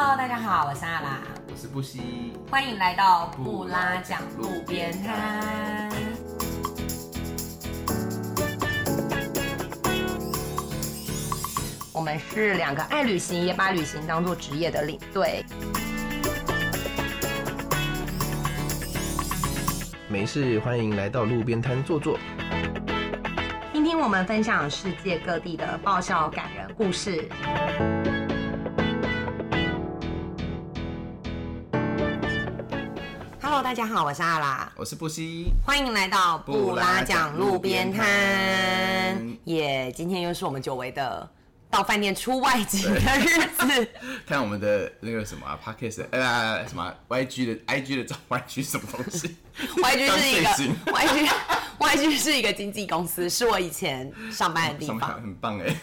Hello，大家好，我是阿拉，我是布西，欢迎来到布拉讲路边摊。我们是两个爱旅行也把旅行当做职业的领队。没事，欢迎来到路边摊坐坐。听听我们分享世界各地的爆笑感人故事。大家好，我是阿拉，我是布西，欢迎来到布拉讲路边摊。耶，今天又是我们久违的到饭店出外景的日子。看我们的那个什么啊 p o d c a s t 呃，什么 YG 的 IG 的找 YG 什么东西？YG 是一个 YG YG 是一个经纪公司，是我以前上班的地方，很棒哎。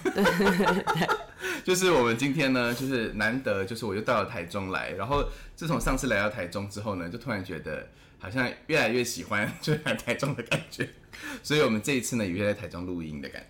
就是我们今天呢，就是难得，就是我又到了台中来，然后自从上次来到台中之后呢，就突然觉得好像越来越喜欢就来台中的感觉，所以我们这一次呢，也在台中录音的感觉。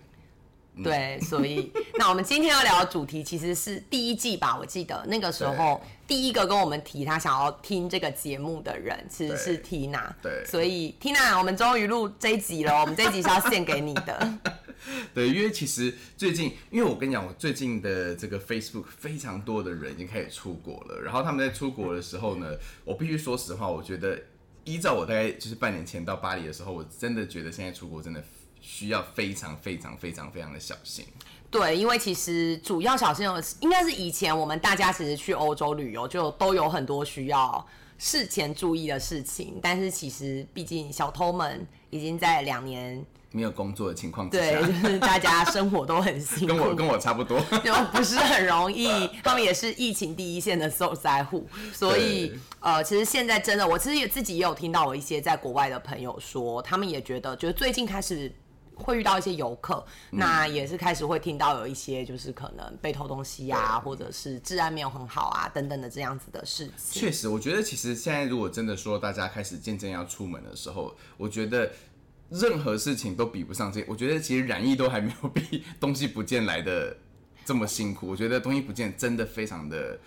对，所以那我们今天要聊的主题其实是第一季吧？我记得那个时候第一个跟我们提他想要听这个节目的人其实是 Tina。对，所以 Tina，我们终于录这一集了。我们这一集是要献给你的。对，因为其实最近，因为我跟你讲，我最近的这个 Facebook 非常多的人已经开始出国了。然后他们在出国的时候呢，我必须说实话，我觉得依照我大概就是半年前到巴黎的时候，我真的觉得现在出国真的。需要非常非常非常非常的小心。对，因为其实主要小心的应该是以前我们大家其实去欧洲旅游就都有很多需要事前注意的事情，但是其实毕竟小偷们已经在两年没有工作的情况 之下，对，就是大家生活都很辛苦，跟我跟我差不多，就不是很容易。他们也是疫情第一线的受灾户，所以呃，其实现在真的，我其实也自己也有听到我一些在国外的朋友说，他们也觉得，就是最近开始。会遇到一些游客，那也是开始会听到有一些就是可能被偷东西啊，或者是治安没有很好啊等等的这样子的事情。确实，我觉得其实现在如果真的说大家开始渐渐要出门的时候，我觉得任何事情都比不上这。我觉得其实染疫都还没有比东西不见来的这么辛苦。我觉得东西不见真的非常的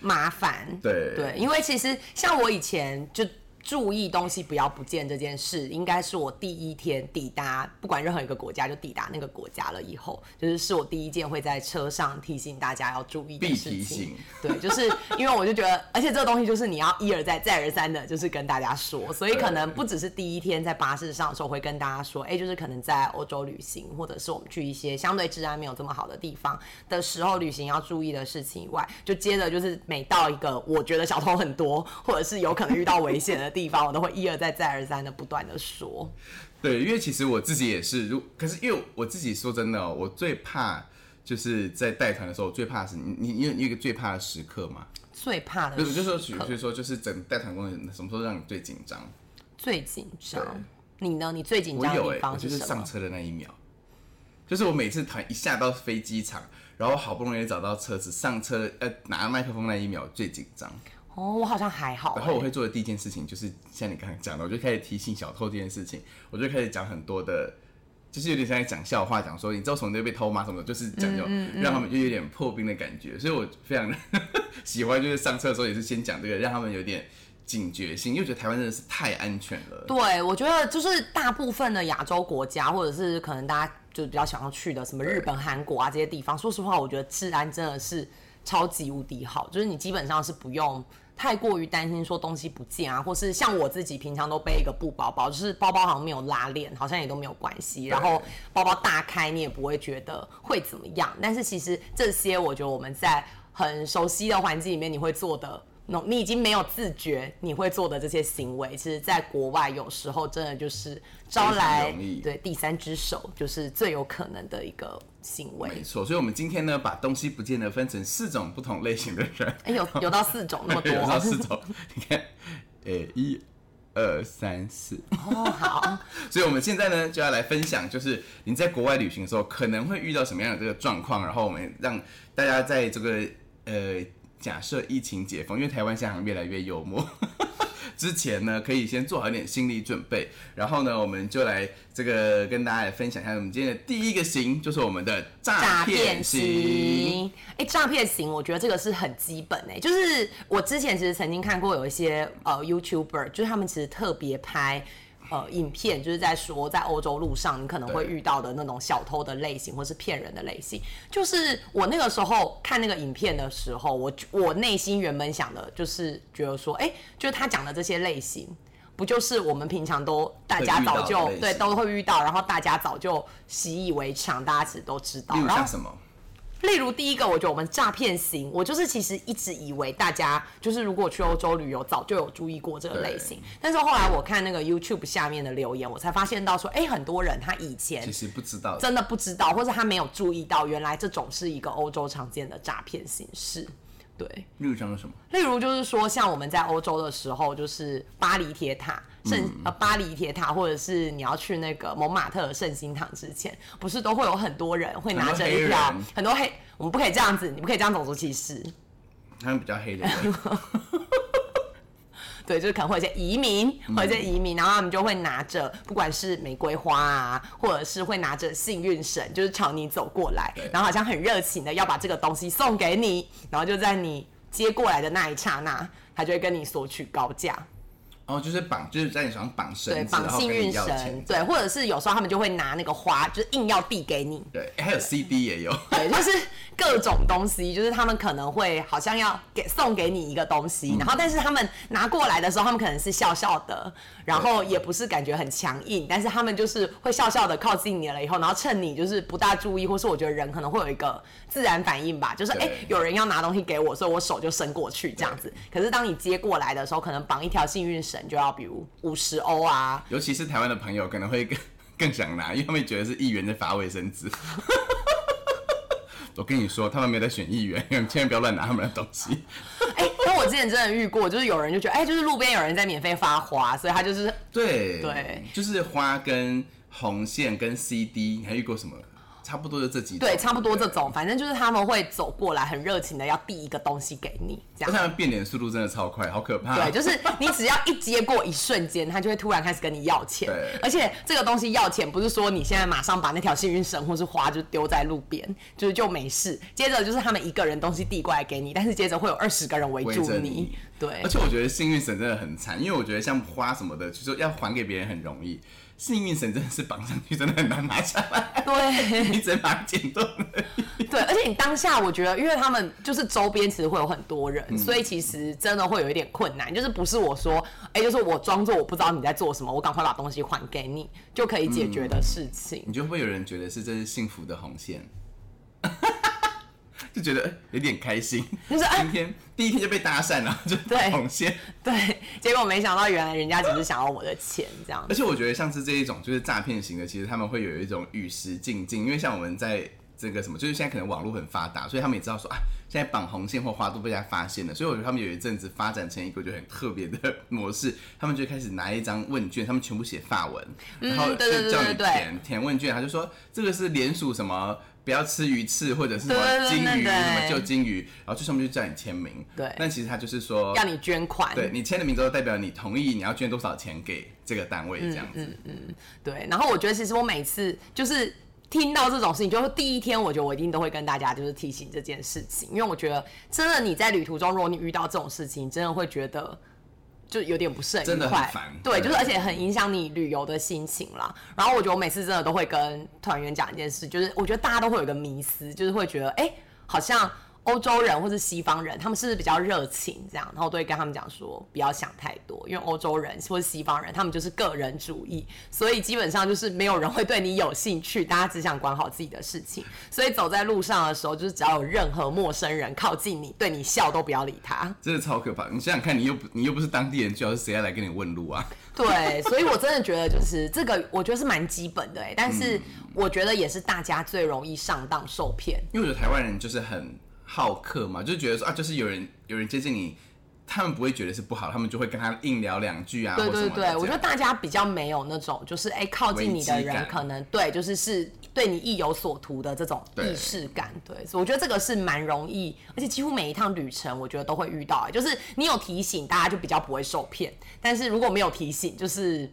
麻烦。对对，因为其实像我以前就。注意东西不要不见这件事，应该是我第一天抵达，不管任何一个国家，就抵达那个国家了以后，就是是我第一件会在车上提醒大家要注意的事情。对，就是因为我就觉得，而且这个东西就是你要一而再、再而三的，就是跟大家说，所以可能不只是第一天在巴士上的时候会跟大家说，哎，就是可能在欧洲旅行，或者是我们去一些相对治安没有这么好的地方的时候，旅行要注意的事情以外，就接着就是每到一个我觉得小偷很多，或者是有可能遇到危险的。地方我都会一而再再而三的不断的说，对，因为其实我自己也是，如可是因为我自己说真的，我最怕就是在带团的时候，我最怕是你你你有一个最怕的时刻嘛？最怕的，就是就是说，比如说就是整带团过程什么时候让你最紧张？最紧张？你呢？你最紧张的地方就是上车的那一秒，就是我每次团一下到飞机场，然后好不容易找到车子上车，呃，拿麦克风那一秒最紧张。哦，我好像还好。然后我会做的第一件事情就是像你刚才讲的，我就开始提醒小偷这件事情，我就开始讲很多的，就是有点像在讲笑话，讲说你知道从那被偷吗？什么就是讲就让他们就有点破冰的感觉。所以我非常 喜欢，就是上厕的时候也是先讲这个，让他们有点警觉性，因为觉得台湾真的是太安全了。对，我觉得就是大部分的亚洲国家，或者是可能大家就是比较想要去的什么日本、韩国啊这些地方，说实话，我觉得治安真的是超级无敌好，就是你基本上是不用。太过于担心说东西不见啊，或是像我自己平常都背一个布包包，就是包包好像没有拉链，好像也都没有关系。然后包包大开你也不会觉得会怎么样。但是其实这些我觉得我们在很熟悉的环境里面你会做的。你已经没有自觉，你会做的这些行为，其实在国外有时候真的就是招来对第三只手，就是最有可能的一个行为。没错，所以我们今天呢，把东西不见得分成四种不同类型的人。哎，有有到四种那么多？有到四 种，你看，呃，一、二、三、四。哦，好。所以我们现在呢，就要来分享，就是你在国外旅行的时候可能会遇到什么样的这个状况，然后我们让大家在这个呃。假设疫情解封，因为台湾现在越来越幽默，之前呢，可以先做好一点心理准备。然后呢，我们就来这个跟大家来分享一下，我们今天的第一个型就是我们的诈骗型。哎，诈骗型，我觉得这个是很基本哎，就是我之前其实曾经看过有一些呃 YouTuber，就是他们其实特别拍。呃，影片就是在说，在欧洲路上你可能会遇到的那种小偷的类型，或是骗人的类型。就是我那个时候看那个影片的时候，我我内心原本想的就是觉得说，哎，就是他讲的这些类型，不就是我们平常都大家早就对都会遇到，然后大家早就习以为常，大家其实都知道。然后什么？例如第一个，我觉得我们诈骗型，我就是其实一直以为大家就是如果去欧洲旅游，早就有注意过这个类型。但是后来我看那个 YouTube 下面的留言，我才发现到说，哎，很多人他以前其实不知道，真的不知道，或者他没有注意到，原来这种是一个欧洲常见的诈骗形式。对，例如像什么？例如就是说，像我们在欧洲的时候，就是巴黎铁塔。圣呃巴黎铁塔，或者是你要去那个蒙马特圣心堂之前，不是都会有很多人会拿着一条很多黑，我们不可以这样子，你不可以这样种族歧视。他们比较黑的人，对，就是可能会有些移民，或者一些移民，然后他们就会拿着不管是玫瑰花啊，或者是会拿着幸运绳，就是朝你走过来，然后好像很热情的要把这个东西送给你，然后就在你接过来的那一刹那，他就会跟你索取高价。哦，就是绑，就是在你手上绑绳对，绑幸运绳，对，或者是有时候他们就会拿那个花，就是硬要递给你。对，还有 CD 也有。对，就是各种东西，就是他们可能会好像要给送给你一个东西，然后但是他们拿过来的时候，他们可能是笑笑的，然后也不是感觉很强硬，但是他们就是会笑笑的靠近你了以后，然后趁你就是不大注意，或是我觉得人可能会有一个自然反应吧，就是哎，有人要拿东西给我，所以我手就伸过去这样子。可是当你接过来的时候，可能绑一条幸运绳。就要比如五十欧啊，尤其是台湾的朋友可能会更 更想拿，因为他们觉得是议员在发卫生纸。我跟你说，他们没在选议员，千万不要乱拿他们的东西。哎，那我之前真的遇过，就是有人就觉得，哎，就是路边有人在免费发花，所以他就是对对，就是花跟红线跟 CD，你还遇过什么？差不多就这几对，差不多这种，反正就是他们会走过来，很热情的要递一个东西给你，这样。他们变脸速度真的超快，好可怕。对，就是你只要一接过一瞬间，他就会突然开始跟你要钱。对，而且这个东西要钱，不是说你现在马上把那条幸运绳或是花就丢在路边，就是就没事。接着就是他们一个人东西递过来给你，但是接着会有二十个人围住你。对。而且我觉得幸运绳真的很惨，因为我觉得像花什么的，就是要还给别人很容易。幸运绳真的是绑上去真的很难拿下来，对，你只能把它剪断。对，而且你当下我觉得，因为他们就是周边其实会有很多人，所以其实真的会有一点困难。就是不是我说，哎，就是我装作我不知道你在做什么，我赶快把东西还给你就可以解决的事情。你就会有人觉得是这是幸福的红线。就觉得有点开心，就是今天第一天就被搭讪了，就红线。对，结果没想到原来人家只是想要我的钱这样。而且我觉得像是这一种就是诈骗型的，其实他们会有一种与时俱进，因为像我们在这个什么，就是现在可能网络很发达，所以他们也知道说啊，现在绑红线或花都被大家发现了，所以我觉得他们有一阵子发展成一个就很特别的模式，他们就开始拿一张问卷，他们全部写法文，然后就叫你填填问卷，他就说这个是联署什么。不要吃鱼翅或者是什么金鱼，什么旧金鱼，然后最上面就叫你签名。对，但其实他就是说要你捐款。对你签了名之后，代表你同意你要捐多少钱给这个单位这样子。嗯嗯，对。然后我觉得其实我每次就是听到这种事情，就是第一天，我觉得我一定都会跟大家就是提醒这件事情，因为我觉得真的你在旅途中，如果你遇到这种事情，真的会觉得。就有点不是很愉快，对，就是而且很影响你旅游的心情啦。然后我觉得我每次真的都会跟团员讲一件事，就是我觉得大家都会有一个迷思，就是会觉得哎，好像。欧洲人或是西方人，他们是不是比较热情，这样，然后都会跟他们讲说，不要想太多，因为欧洲人或是西方人，他们就是个人主义，所以基本上就是没有人会对你有兴趣，大家只想管好自己的事情。所以走在路上的时候，就是只要有任何陌生人靠近你，对你笑都不要理他。真的超可怕！你想想看，你又不你又不是当地人，就要是谁要来跟你问路啊？对，所以我真的觉得就是这个，我觉得是蛮基本的哎，但是我觉得也是大家最容易上当受骗，因为我觉得台湾人就是很。好客嘛，就觉得说啊，就是有人有人接近你，他们不会觉得是不好，他们就会跟他硬聊两句啊。对对对，我觉得大家比较没有那种，就是哎、靠近你的人可能对，就是是对你意有所图的这种对意识感。对，所以我觉得这个是蛮容易，而且几乎每一趟旅程，我觉得都会遇到、哎就是你有提醒，大家就比较不会受骗；但是如果没有提醒，就是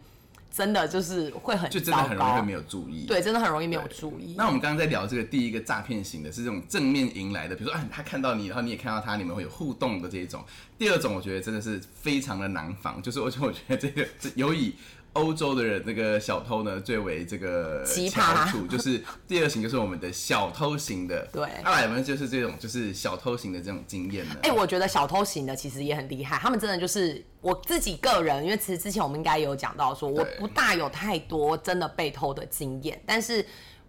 真的就是会很就真的很容易会没。有注意。对，真的很容易没有注意。那我们刚刚在聊这个第一个诈骗型的是这种正面迎来的，比如说啊，他看到你，然后你也看到他，你们会有互动的这一种。第二种我觉得真的是非常的难防，就是而且我觉得这个这由以欧洲的人那个小偷呢最为这个奇葩 就是第二型就是我们的小偷型的。对阿来有没有就是这种就是小偷型的这种经验呢？哎、我觉得小偷型的其实也很厉害，他们真的就是我自己个人，因为其实之前我们应该也有讲到说，我不大有太多真的被偷的经验，但是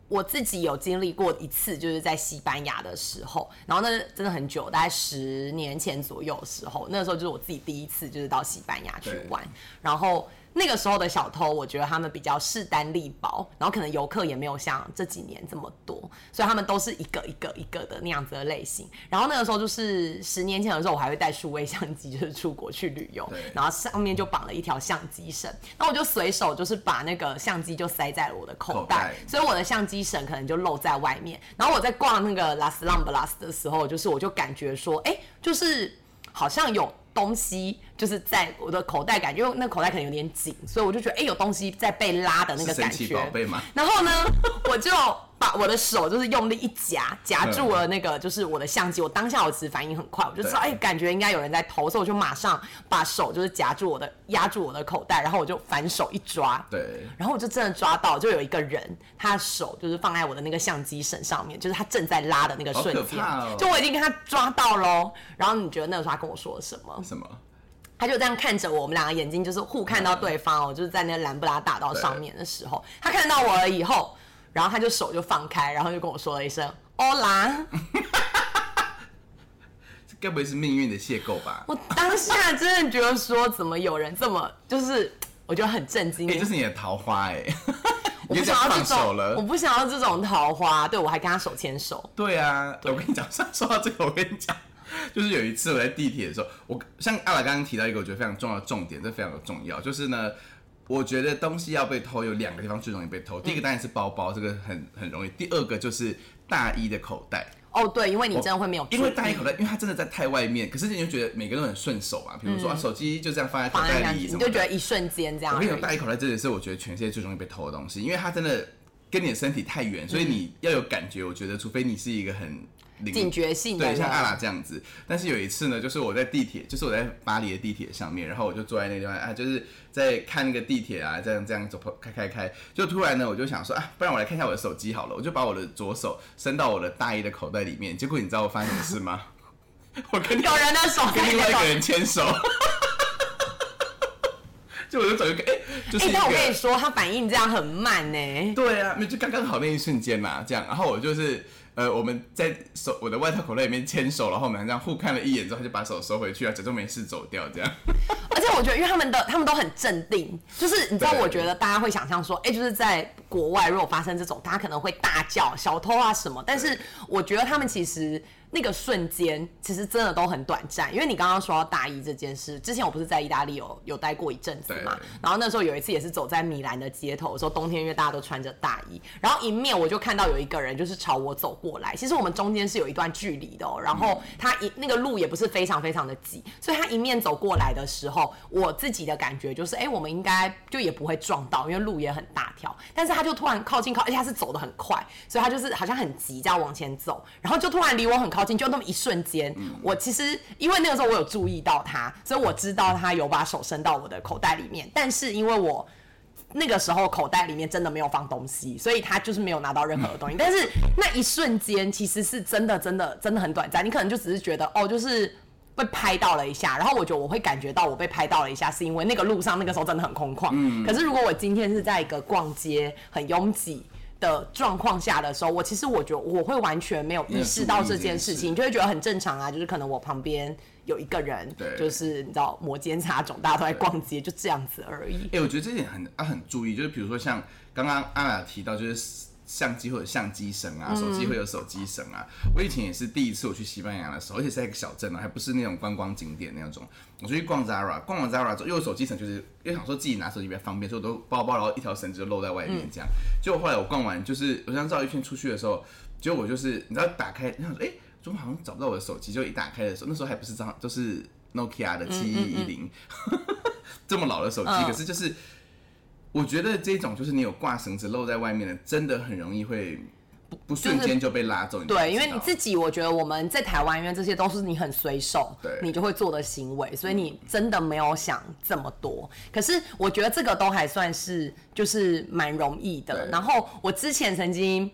我自己有经历过一次，就是在西班牙的时候，然后那真的很久，大概十年前左右的时候，那个时候就是我自己第一次就是到西班牙去玩，然后。那个时候的小偷，我觉得他们比较势单力薄，然后可能游客也没有像这几年这么多，所以他们都是一个一个一个的那样子的类型。然后那个时候就是十年前的时候，我还会带数位相机，就是出国去旅游，然后上面就绑了一条相机绳，那我就随手就是把那个相机就塞在了我的口袋，所以我的相机绳可能就露在外面。然后我在逛那个 Las Lamblas 的时候，就是我就感觉说，哎、就是好像有东西就是在我的口袋，感觉因为那口袋可能有点紧，所以我就觉得哎、有东西在被拉的那个感觉。宝贝吗？然后呢，我就把我的手就是用力一夹，夹住了那个就是我的相机。我当下我其实反应很快，我就知道感觉应该有人在偷，所以我就马上把手就是夹住我的压住我的口袋，然后我就反手一抓，对，然后我就真的抓到，就有一个人，他的手就是放在我的那个相机绳上面，就是他正在拉的那个瞬间，哦就我已经跟他抓到喽。然后你觉得那个时候他跟我说了什么？什么？他就这样看着我，我们两个眼睛就是互看到对方哦，就是在那个兰布拉大道上面的时候，他看到我了以后，然后他就手就放开，然后就跟我说了一声“欧 啦这该不会是命运的邂逅吧”，？我当下真的觉得说，怎么有人这么就是，我觉得很震惊。哎、这是你的桃花哎、我你就这样不想要这放手种，我了。不想要这种桃花。对我还跟他手牵手，对啊，我跟你讲，说到这个，我跟你讲，就是有一次我在地铁的时候，我像阿拉刚刚提到一个我觉得非常重要的重点，这非常的重要，就是呢。我觉得东西要被偷，有两个地方最容易被偷。第一个当然是包包，这个很很容易。第二个就是大衣的口袋，哦，对，因为你真的会没有因为大衣口袋，因为它真的在太外面，可是你就觉得每个人都很顺手啊。比如说、啊，手机就这样放在口袋里你就觉得一瞬间这样。我跟你讲，大衣口袋真的是我觉得全世界最容易被偷的东西，因为它真的跟你的身体太远，所以你要有感觉。我觉得，除非你是一个很警觉性的对，像人阿拉这样子。但是有一次呢，就是我在地铁，就是我在巴黎的地铁上面，然后我就坐在那个地方啊，就是在看那个地铁啊，这样这样走开开开，就突然呢，我就想说啊，不然我来看一下我的手机好了，我就把我的左手伸到我的大衣的口袋里面，结果你知道我发生什么事吗？我跟你有人的手跟。另外一个人牵手。就我就走一个，哎、就是哎、一个。但我跟你说，他反应这样很慢呢。对啊，那就刚刚好那一瞬间嘛，这样，然后我就是呃，我们在手我的外套口袋里面牵手，然后我们这样互看了一眼之后，他就把手收回去啊，假装没事走掉，这样。而且我觉得，因为他们的他们都很镇定，就是你知道，我觉得大家会想象说，哎、就是在国外如果发生这种，大家可能会大叫小偷啊什么，但是我觉得他们其实那个瞬间其实真的都很短暂，因为你刚刚说到大衣这件事，之前我不是在意大利有有待过一阵子嘛，然后那时候有一次也是走在米兰的街头的时候，冬天因为大家都穿着大衣，然后迎面我就看到有一个人就是朝我走过来，其实我们中间是有一段距离的哦，然后他一那个路也不是非常非常的挤，所以他迎面走过来的时候，我自己的感觉就是，哎、我们应该就也不会撞到，因为路也很大条，但是他就突然靠近靠，而且他是走的很快，所以他就是好像很急这样往前走，然后就突然离我很靠近，就那么一瞬间，我其实因为那个时候我有注意到他，所以我知道他有把手伸到我的口袋里面，但是因为我。那个时候口袋里面真的没有放东西，所以他就是没有拿到任何的东西。但是那一瞬间其实是真的、真的、真的很短暂。你可能就只是觉得哦，就是被拍到了一下，然后我觉得我会感觉到我被拍到了一下，是因为那个路上那个时候真的很空旷。可是如果我今天是在一个逛街很拥挤。的状况下的时候，我其实我觉得我会完全没有意识到这件事情，你就会觉得很正常啊，就是可能我旁边有一个人对，就是你知道摩肩擦踵，大家都在逛街，就这样子而已。哎、我觉得这点很啊很注意，就是比如说像刚刚阿雅提到，就是相机会有相机绳啊，手机会有手机绳啊。我以前也是第一次我去西班牙的时候，而且是在一个小镇啊，还不是那种观光景点那种。我就去逛 Zara，逛完 Zara 之后，又有手机绳，就是因为想说自己拿手机比较方便，所以我都包包，然后一条绳子就露在外面这样。结果后来我逛完，就是我想绕一圈出去的时候，结果我就是你知道打开，你想说哎，怎么好像找不到我的手机？就一打开的时候，那时候还不是张，就是 Nokia 的七一一零，这么老的手机，可是就是。我觉得这种就是你有挂绳子露在外面的，真的很容易会不不瞬间就被拉走。对，因为你自己，我觉得我们在台湾，因为这些都是你很随手，对，你就会做的行为，所以你真的没有想这么多。可是我觉得这个都还算是就是蛮容易的。然后我之前曾经。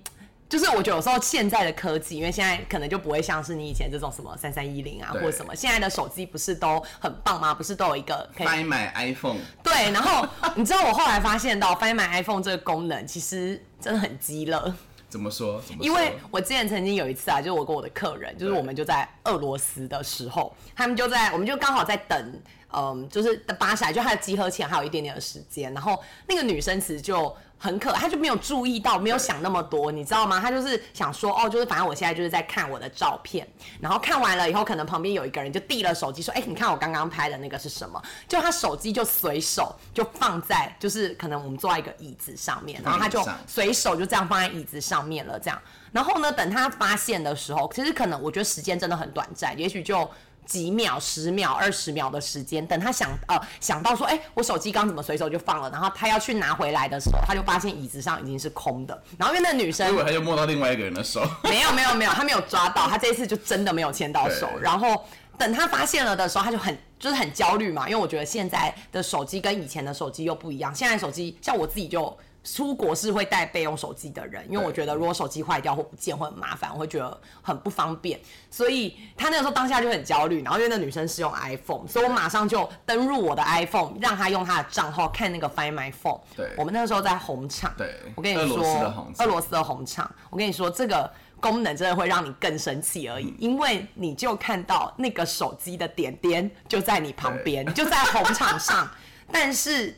就是我觉得有时候现在的科技，因为现在可能就不会像是你以前这种什么三三一零啊，或者什么，现在的手机不是都很棒吗？不是都有一个可以买 iPhone？对，然后你知道我后来发现到翻买 iPhone 这个功能其实真的很鸡肋。怎么说？因为我之前曾经有一次啊，就是我跟我的客人，就是我们就在俄罗斯的时候，他们就在，我们就刚好在等，嗯，就是巴士来，就他的集合前还有一点点的时间，然后那个女生其实就。很可，他就没有注意到，没有想那么多，你知道吗？他就是想说，哦，就是反正我现在就是在看我的照片，然后看完了以后，可能旁边有一个人就递了手机，说，哎，你看我刚刚拍的那个是什么？就他手机就随手就放在，就是可能我们坐在一个椅子上面，然后他就随手就这样放在椅子上面了，这样。然后呢，等他发现的时候，其实可能我觉得时间真的很短暂，也许就。几秒、十秒、二十秒的时间，等他想呃想到说，哎，我手机刚怎么随手就放了，然后他要去拿回来的时候，他就发现椅子上已经是空的。然后因为那女生，因为他就摸到另外一个人的手，没有没有没有，他没有抓到，他这一次就真的没有牵到手。然后等他发现了的时候，他就很就是很焦虑嘛，因为我觉得现在的手机跟以前的手机又不一样，现在手机像我自己就。出国是会带备用手机的人，因为我觉得如果手机坏掉或不见会很麻烦，我会觉得很不方便。所以他那个时候当下就很焦虑，然后因为那女生是用 iPhone，所以我马上就登入我的 iPhone，让他用他的账号看那个 Find My Phone。对，我们那个时候在红场。对，我跟你说，俄罗斯的红场，我跟你说这个功能真的会让你更生气而已，因为你就看到那个手机的点点就在你旁边，就在红场上，但是。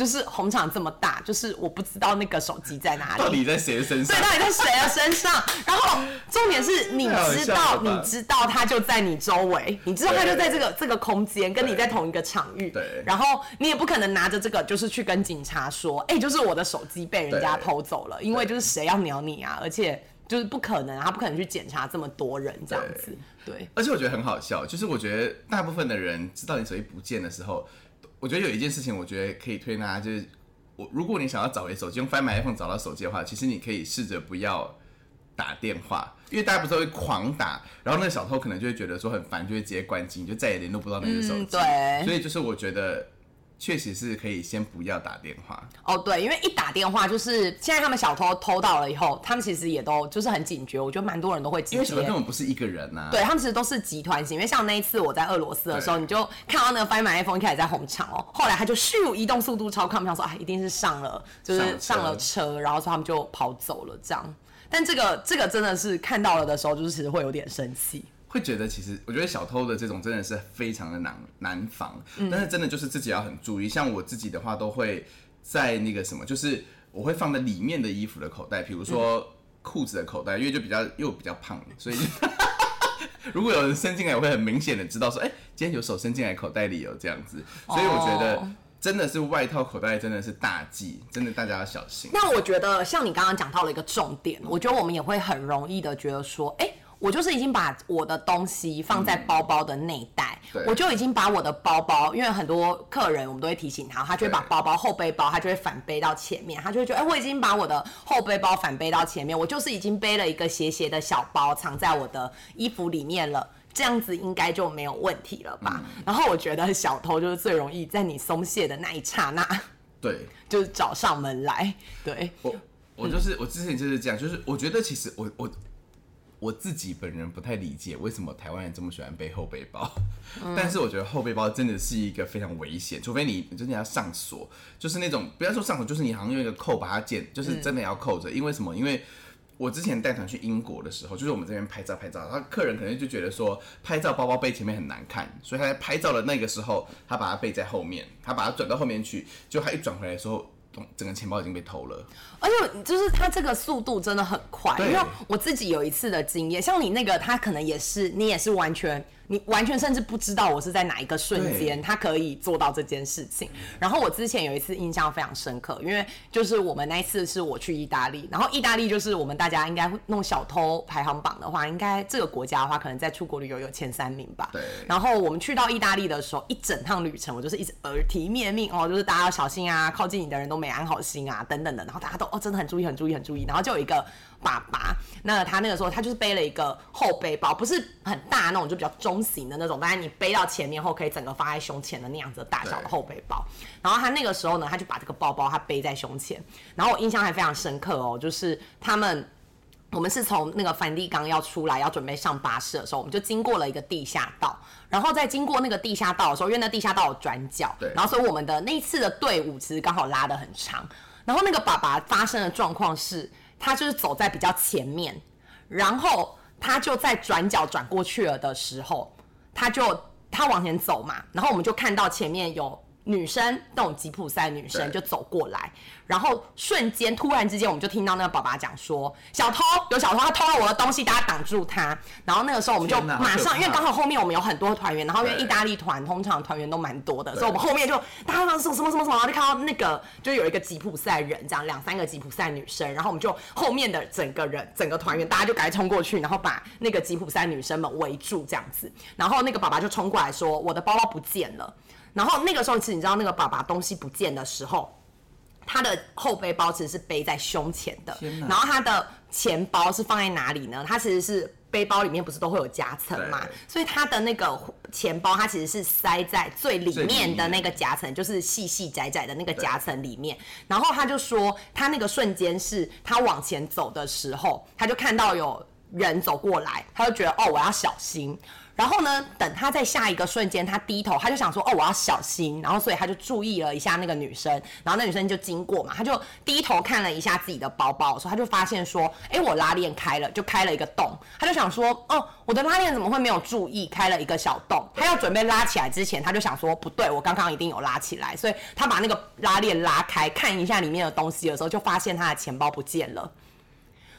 就是红场这么大，就是我不知道那个手机在哪里，到底在谁的身上？对，到底在谁的身上？然后重点是，你知道，你知道他就在你周围，你知道他就在这个这个空间，跟你在同一个场域。对。然后你也不可能拿着这个，就是去跟警察说，哎，就是我的手机被人家偷走了，因为就是谁要鸟你啊？而且就是不可能，他不可能去检查这么多人这样子。对。而且我觉得很好笑，就是我觉得大部分的人知道你手机不见的时候。我觉得有一件事情，我觉得可以推大家，就是我如果你想要找回手机，用 Find My iPhone 找到手机的话，其实你可以试着不要打电话，因为大家不是会狂打，然后那个小偷可能就会觉得说很烦，就会直接关机，你就再也联络不到那个手机。对，所以就是我觉得。确实是可以先不要打电话哦，对，因为一打电话就是现在他们小偷偷到了以后，他们其实也都就是很警觉，我觉得蛮多人都会。因为小偷根本不是一个人呐，对他们其实都是集团型。因为像那一次我在俄罗斯的时候，你就看到那个 Find My iPhone 一开始在红场哦，后来他就咻移动速度超快，我想说啊，一定是上了就是上了车，然后说他们就跑走了这样。但这个这个真的是看到了的时候，就是其实会有点生气。会觉得其实，我觉得小偷的这种真的是非常的难难防，但是真的就是自己要很注意。像我自己的话，都会在那个什么，就是我会放在里面的衣服的口袋，比如说裤子的口袋，因为就比较又比较胖，所以 如果有人伸进来，我会很明显的知道说，哎，今天有手伸进来口袋里有这样子。所以我觉得真的是外套口袋真的是大忌，真的大家要小心。那我觉得像你刚刚讲到了一个重点，我觉得我们也会很容易的觉得说，哎。我就是已经把我的东西放在包包的内袋，我就已经把我的包包，因为很多客人我们都会提醒他，他就会把包包后背包，他就会反背到前面，他就会觉得，哎，我已经把我的后背包反背到前面，我就是已经背了一个斜斜的小包藏在我的衣服里面了，这样子应该就没有问题了吧？然后我觉得小偷就是最容易在你松懈的那一刹那，对，就是找上门来。对，我我就是我之前就是这样，就是我觉得其实我我。我自己本人不太理解为什么台湾人这么喜欢背后背包，但是我觉得后背包真的是一个非常危险，除非你真的要上锁，就是那种不要说上锁，就是你好像用一个扣把它剪，就是真的要扣着。因为什么？因为我之前带团去英国的时候，就是我们这边拍照拍照，他客人可能就觉得说拍照包包背前面很难看，所以他在拍照的那个时候，他把它背在后面，他把它转到后面去，就他一转回来的时候。东整个钱包已经被偷了。而且就是他这个速度真的很快，对因为我自己有一次的经验，像你那个，他可能也是你也是完全，你完全甚至不知道我是在哪一个瞬间，他可以做到这件事情。然后我之前有一次印象非常深刻，因为就是我们那一次是我去意大利，然后意大利就是我们大家应该会弄小偷排行榜的话，应该这个国家的话，可能在出国旅游有前三名吧。对然后我们去到意大利的时候，一整趟旅程我就是一直耳提面命哦，就是大家要小心啊，靠近你的人都没安好心啊，等等的。然后大家都哦真的很注意，很注意，很注意。然后就有一个爸爸，那他那个时候他就是背了一个后背包，不是很大那种，就比较中型的那种，当然你背到前面后可以整个放在胸前的那样子的大小的对后背包。然后他那个时候呢，他就把这个包包他背在胸前，然后我印象还非常深刻哦，就是他们。我们是从那个梵蒂冈要出来，要准备上巴士的时候，我们就经过了一个地下道，然后在经过那个地下道的时候，因为那地下道有转角，对然后所以我们的那一次的队伍其实刚好拉得很长，然后那个爸爸发生的状况是，他就是走在比较前面，然后他就在转角转过去了的时候，他就他往前走嘛，然后我们就看到前面有女生那种吉普赛女生就走过来，然后瞬间突然之间我们就听到那个爸爸讲说小偷有小偷，他偷了我的东西，大家挡住他。然后那个时候我们就马上，因为刚好后面我们有很多团员，然后因为意大利团通常团员都蛮多的，所以我们后面就大家说什么什么什么，然后就看到那个就有一个吉普赛人，这样两三个吉普赛女生，然后我们就后面的整个人整个团员大家就赶快冲过去，然后把那个吉普赛女生们围住这样子，然后那个爸爸就冲过来说我的包包不见了。然后那个时候，其实你知道，那个爸爸东西不见的时候，他的后背包其实是背在胸前的然后他的钱包是放在哪里呢？他其实是背包里面不是都会有夹层嘛，所以他的那个钱包，它其实是塞在最里面的那个夹层，就是细细窄窄的那个夹层里面。然后他就说，他那个瞬间是他往前走的时候，他就看到有人走过来，他就觉得哦，我要小心。然后呢，等他在下一个瞬间，他低头，他就想说：“哦，我要小心。”然后，所以他就注意了一下那个女生，然后那女生就经过嘛，他就低头看了一下自己的包包的时候，他就发现说：“哎，我拉链开了，就开了一个洞。”他就想说：“哦，我的拉链怎么会没有注意开了一个小洞？”他要准备拉起来之前，他就想说：“不对，我刚刚一定有拉起来。”所以他把那个拉链拉开，看一下里面的东西的时候，就发现他的钱包不见了。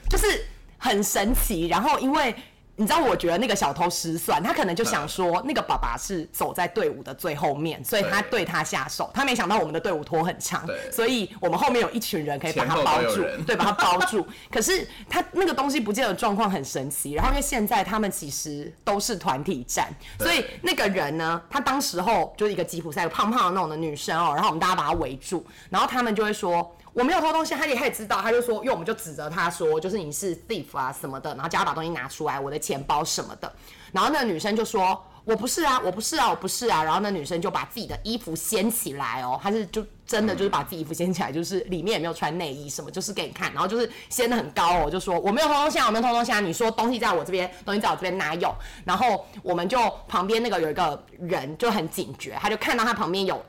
就是很神奇。然后因为你知道，我觉得那个小偷失算，他可能就想说，那个爸爸是走在队伍的最后面，所以他对他下手。他没想到我们的队伍拖很长，所以我们后面有一群人可以把他包住 对，把他包住。可是他那个东西不见的状况很神奇。然后因为现在他们其实都是团体战，所以那个人呢，他当时候就是一个吉普赛胖胖的那种的女生哦，然后我们大家把她围住，然后他们就会说。我没有偷东西，他也可以知道，他就说，因为我们就指责他说，就是你是 thief 啊什么的，然后叫他把东西拿出来，我的钱包什么的，然后那个女生就说，我不是啊，我不是啊，我不是啊，然后那女生就把自己的衣服掀起来哦，她是就真的就是把自己衣服掀起来，就是里面也没有穿内衣什么，就是给你看，然后就是掀的很高哦，就说我没有偷东西啊，我没有偷东西啊，你说东西在我这边，东西在我这边哪有？然后我们就旁边那个有一个人就很警觉，他就看到他旁边有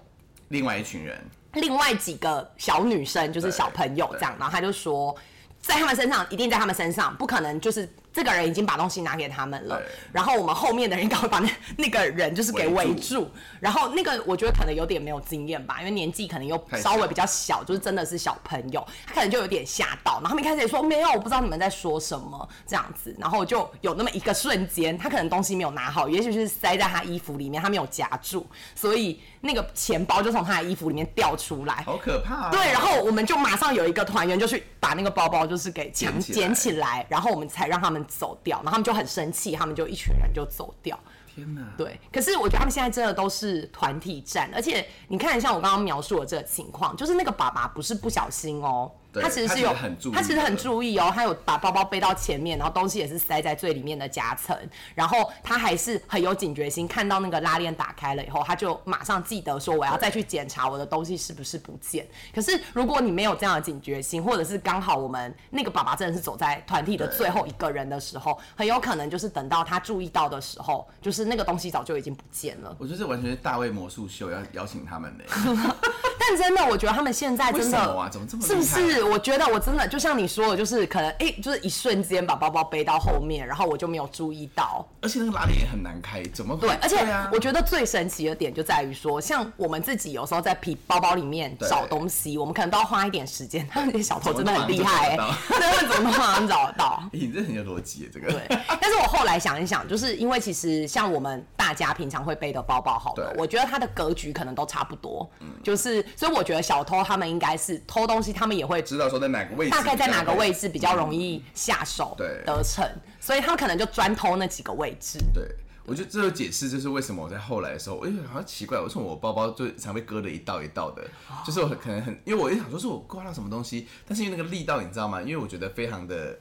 另外一群人，另外几个小女生，就是小朋友这样，然后他就说，在他们身上，一定在他们身上，不可能就是这个人已经把东西拿给他们了，然后我们后面的人应该会把那那个人就是给围围住，然后那个我觉得可能有点没有经验吧，因为年纪可能又稍微比较小，就是真的是小朋友，他可能就有点吓到，然后他们一开始也说没有，我不知道你们在说什么这样子，然后就有那么一个瞬间，他可能东西没有拿好，也许是塞在他衣服里面，他没有夹住，所以那个钱包就从他的衣服里面掉出来，好可怕、啊。对，然后我们就马上有一个团员就去把那个包包就是给抢捡起来，然后我们才让他们走掉，然后他们就很生气，他们就一群人就走掉。天哪，对，可是我觉得他们现在真的都是团体战，而且你看，像我刚刚描述的这个情况，就是那个爸爸不是不小心哦，对他其实是有他其实很注意哦，他有把包包背到前面，然后东西也是塞在最里面的夹层，然后他还是很有警觉心，看到那个拉链打开了以后，他就马上记得说我要再去检查我的东西是不是不见。可是如果你没有这样的警觉心，或者是刚好我们那个爸爸真的是走在团体的最后一个人的时候，很有可能就是等到他注意到的时候，就是那个东西早就已经不见了。我觉得这完全是大卫魔术秀要邀请他们呢。但真的，我觉得他们现在真的什么啊？怎么这么是不厉害啊是？我觉得我真的就像你说的，就是可能哎、就是一瞬间把包包背到后面，然后我就没有注意到。而且那个拉链也很难开，怎么会对，而且啊。我觉得最神奇的点就在于说，像我们自己有时候在皮包包里面找东西，我们可能都要花一点时间。他们这些小偷真的很厉害、欸，怎么他们 怎么马上找得到？欸 你这很有逻辑耶，这个。对，但是我后来想一想，就是因为其实像我们大家平常会背的包包，好了，我觉得它的格局可能都差不多，嗯。就是所以我觉得小偷他们应该是偷东西，他们也会知道说在哪个位置，大概在哪个位置比较容易下手对。得逞，所以他们可能就专偷那几个位置。对，我觉得这就解释就是为什么我在后来的时候，我就好像奇怪，为什么我包包就常被割的一道一道的，就是我可能很，因为我一想说是我刮到什么东西，但是因为那个力道你知道吗？因为我觉得非常的，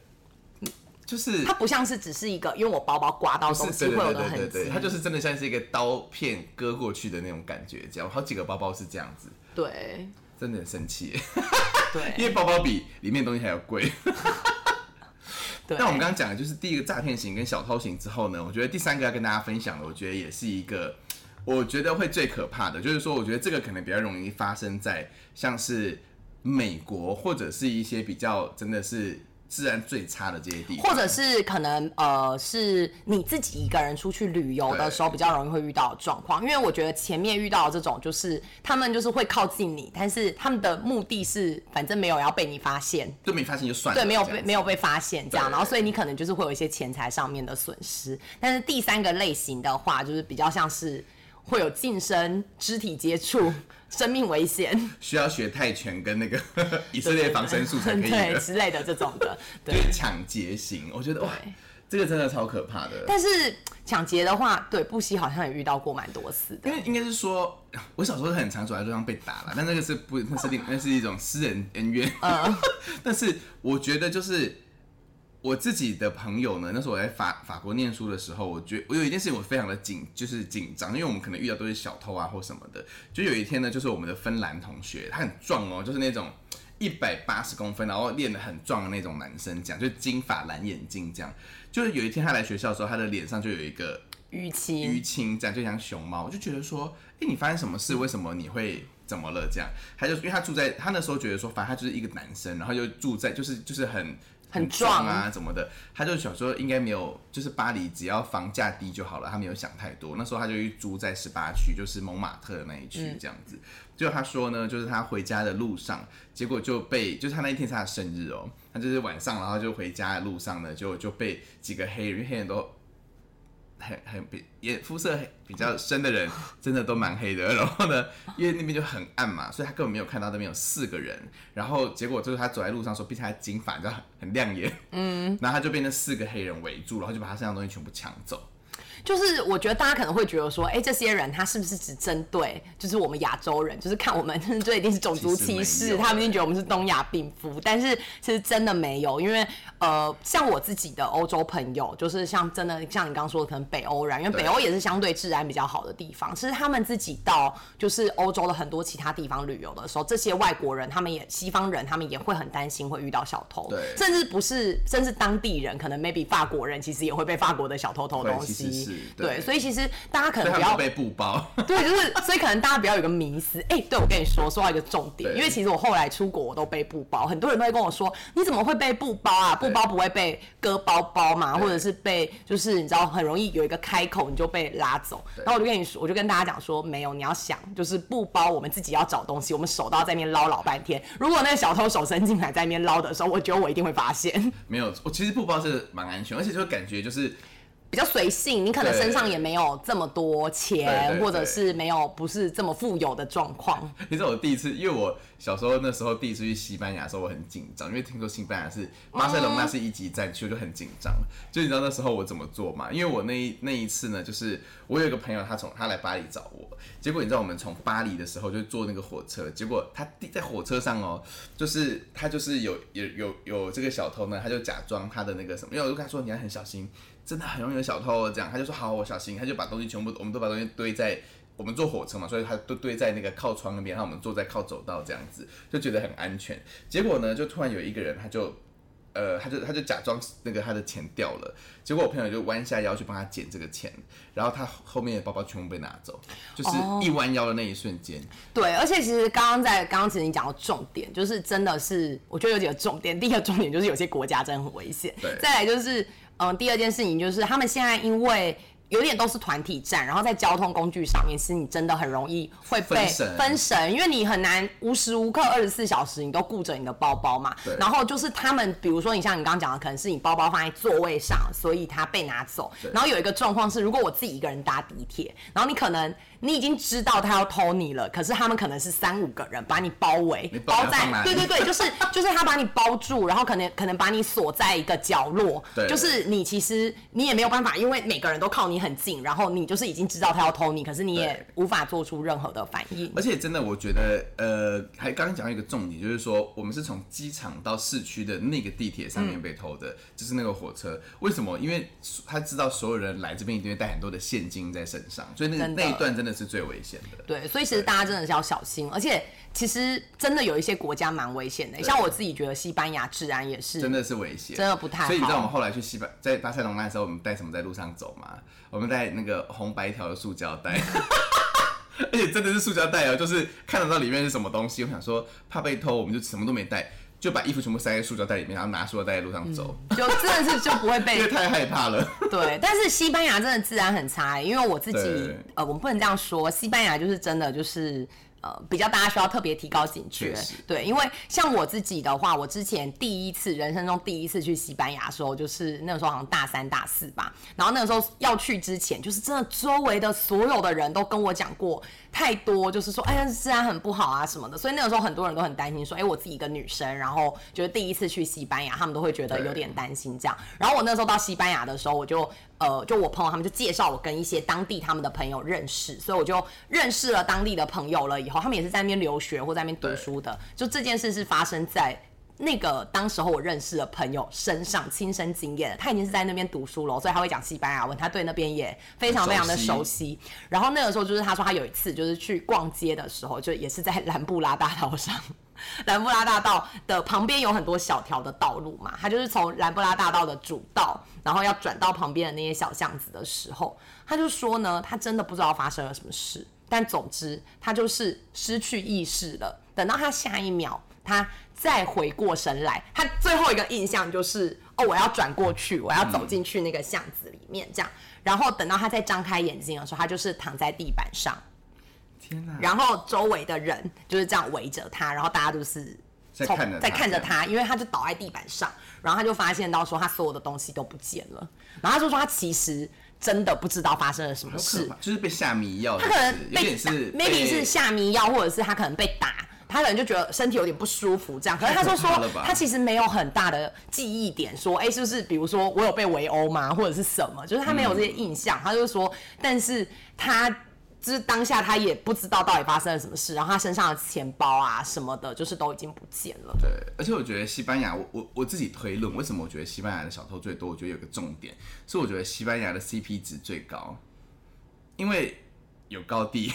就是它不像是只是一个，因为我包包刮到东西会有的痕迹，，它就是真的像是一个刀片割过去的那种感觉，这样，好几个包包是这样子，对真的很生气对，因对为包包比里面的东西还要贵。对。那我们刚刚讲的就是第一个诈骗型跟小偷型之后呢，我觉得第三个要跟大家分享的，我觉得也是一个，我觉得会最可怕的，就是说，我觉得这个可能比较容易发生在像是美国或者是一些比较真的是治安最差的这些地方，或者是可能呃，是你自己一个人出去旅游的时候比较容易会遇到的状况，因为我觉得前面遇到的这种就是他们就是会靠近你，但是他们的目的是反正没有要被你发现，就没发现就算了，对，没有被没有被发现这样，然后所以你可能就是会有一些钱财上面的损失。但是第三个类型的话，就是比较像是会有近身肢体接触、生命危险，需要学泰拳跟那个 以色列防身术才可以对，之类的这种的，对就。是抢劫型，我觉得哇，这个真的超可怕的。但是抢劫的话，对布希好像也遇到过蛮多次的因。为应该是说，我小时候很常走在路上被打了，但那个是不，那是另那是一种私人恩怨。嗯 但是我觉得就是我自己的朋友呢，那时候我在法法国念书的时候，我觉我有一件事情我非常的紧，就是紧张，因为我们可能遇到都是小偷啊或什么的。就有一天呢，就是我们的芬兰同学，他很壮哦，就是那种。一百八十公分，然后练得很壮的那种男生，这样就金发蓝眼睛，这样。就是有一天他来学校的时候，他的脸上就有一个淤青，淤青，这样就像熊猫，我就觉得说，哎、你发生什么事？为什么你会怎么了？这样，他就因为他住在他那时候觉得说，反正他就是一个男生，然后就住在就是就是很很壮壮啊怎么的，他就想说应该没有，就是巴黎只要房价低就好了，他没有想太多。那时候他就去租在十八区，就是蒙马特的那一区这样子。结果他说呢，就是他回家的路上，结果就被就是他那一天是他的生日哦，他就是晚上，然后就回家的路上呢，就就被几个黑人，黑人都很很比也肤色比较深的人，真的都蛮黑的。然后呢，因为那边就很暗嘛，所以他根本没有看到那边有四个人。然后结果就是他走在路上的时候，毕竟他金发，你知道很很亮眼，嗯，然后他就被那四个黑人围住，然后就把他身上的东西全部抢走。就是我觉得大家可能会觉得说，哎、这些人他是不是只针对就是我们亚洲人，就是看我们 这一定是种族歧视，他们一定觉得我们是东亚病夫，但是其实真的没有，因为呃，像我自己的欧洲朋友，就是像真的像你刚刚说的，可能北欧人，因为北欧也是相对治安比较好的地方，其实他们自己到就是欧洲的很多其他地方旅游的时候，这些外国人他们也西方人，他们也会很担心会遇到小偷，甚至不是，甚至当地人，可能 maybe 法国人其实也会被法国的小偷偷东西是，对，所以其实大家可能不要所以他们都被布包。对，就是所以可能大家不要有个迷思。哎、对我跟你说，说到一个重点，因为其实我后来出国我都背布包，很多人都会跟我说，你怎么会背布包啊？布包不会被割包包嘛，或者是被就是你知道很容易有一个开口你就被拉走。然后我就跟你说，我就跟大家讲说，没有，你要想就是布包我们自己要找东西，我们手都要在那边捞老半天。如果那个小偷手伸进来在那边捞的时候，我觉得我一定会发现。没有，我其实布包是蛮安全，而且就感觉就是比较随性，你可能身上也没有这么多钱，或者是没有不是这么富有的状况。你知道我第一次，因为我小时候那时候第一次去西班牙的时候，我很紧张，因为听说西班牙是巴塞隆那是一级战区，我就很紧张。就你知道那时候我怎么做吗？因为我那一那一次呢，就是我有一个朋友，他从他来巴黎找我，结果你知道我们从巴黎的时候就坐那个火车，结果他第在火车上哦，就是他就是有有有有这个小偷呢，他就假装他的那个什么，因为我就跟他说你要很小心，真的很容易有小偷哦这样，他就说好我小心，他就把东西全部我们都把东西堆在。我们坐火车嘛，所以他都堆在那个靠窗那边，然后我们坐在靠走道这样子，就觉得很安全。结果呢，就突然有一个人，他就呃，他就他就假装那个他的钱掉了，结果我朋友就弯下腰去帮他捡这个钱，然后他后面的包包全部被拿走，就是一弯腰的那一瞬间。对，而且其实刚刚在刚刚其实你讲到重点，就是真的是我觉得有几个重点。第一个重点就是有些国家真的很危险。对再来就是嗯，第二件事情就是他们现在因为。有点都是团体战，然后在交通工具上面，其实你真的很容易会被分神分神，因为你很难无时无刻二十四小时你都顾着你的包包嘛。然后就是他们，比如说你像你刚刚讲的，可能是你包包放在座位上，所以它被拿走。然后有一个状况是，如果我自己一个人搭地铁，然后你可能你已经知道他要偷你了，可是他们可能是三五个人把你包围你，包在对对对，就是 就是他把你包住，然后可能可能把你锁在一个角落，对就是你其实你也没有办法，因为每个人都靠你很近，然后你就是已经知道他要偷你，可是你也无法做出任何的反应而。且真的，我觉得，呃，还刚刚讲到一个重点，就是说，我们是从机场到市区的那个地铁上面被偷的，嗯就是那个火车。为什么？因为他知道所有人来这边一定会带很多的现金在身上，所以那个那一段真的是最危险的。对，所以其实大家真的是要小心，而且其实真的有一些国家蛮危险的，像我自己觉得西班牙治安也是真的是危险，真的不太好所以你知道我们后来去西班在巴塞隆那的时候，我们带什么在路上走吗？我们带那个红白条的塑胶袋。而且真的是塑胶袋哦，就是看得到里面是什么东西。我想说，怕被偷，我们就什么都没带，就把衣服全部塞在塑胶袋里面，然后拿塑胶袋在路上走，就真的是就不会 因被为太害怕了。对，但是西班牙真的治安很差、欸，因为我自己呃，我们不能这样说，西班牙就是真的就是。呃，比较大家需要特别提高警觉，对，因为像我自己的话，我之前第一次人生中第一次去西班牙的时候，就是那个时候好像大三大四吧，然后那个时候要去之前，就是真的周围的所有的人都跟我讲过太多，就是说，哎呀，治安很不好啊什么的，所以那个时候很多人都很担心，说，哎，我自己一个女生，然后就是第一次去西班牙，他们都会觉得有点担心这样。然后我那时候到西班牙的时候，我就呃，就我朋友他们就介绍我跟一些当地他们的朋友认识，所以我就认识了当地的朋友了。以后他们也是在那边留学或在那边读书的，就这件事是发生在。那个当时候我认识的朋友身上亲身经验的，他已经是在那边读书了，所以他会讲西班牙文，他对那边也非常非常的熟熟悉。然后那个时候就是他说他有一次就是去逛街的时候，就也是在兰布拉大道上，兰布拉大道的旁边有很多小条的道路嘛，他就是从兰布拉大道的主道，然后要转到旁边的那些小巷子的时候，他就说呢，他真的不知道发生了什么事，但总之他就是失去意识了。等到他下一秒，他再回过神来，他最后一个印象就是哦，我要转过去，我要走进去那个巷子里面，这样。然后等到他再张开眼睛的时候，他就是躺在地板上，天哪！然后周围的人就是这样围着他，然后大家都是从在看着他在看着他，因为他就倒在地板上，然后他就发现到说他所有的东西都不见了，然后他就说他其实真的不知道发生了什么事，，就是被下迷药他可能，有被是，maybe 是下迷药，或者是他可能被打，他可能就觉得身体有点不舒服这样。可是他就说他其实没有很大的记忆点，说哎、是不是比如说我有被围殴吗，或者是什么？就是他没有这些印象，他就说，但是他。就是当下他也不知道到底发生了什么事，然后他身上的钱包啊什么的，就是都已经不见了。对，而且我觉得西班牙，我我我自己推论，为什么我觉得西班牙的小偷最多？我觉得有个重点，是我觉得西班牙的 CP 值最高，因为有高地，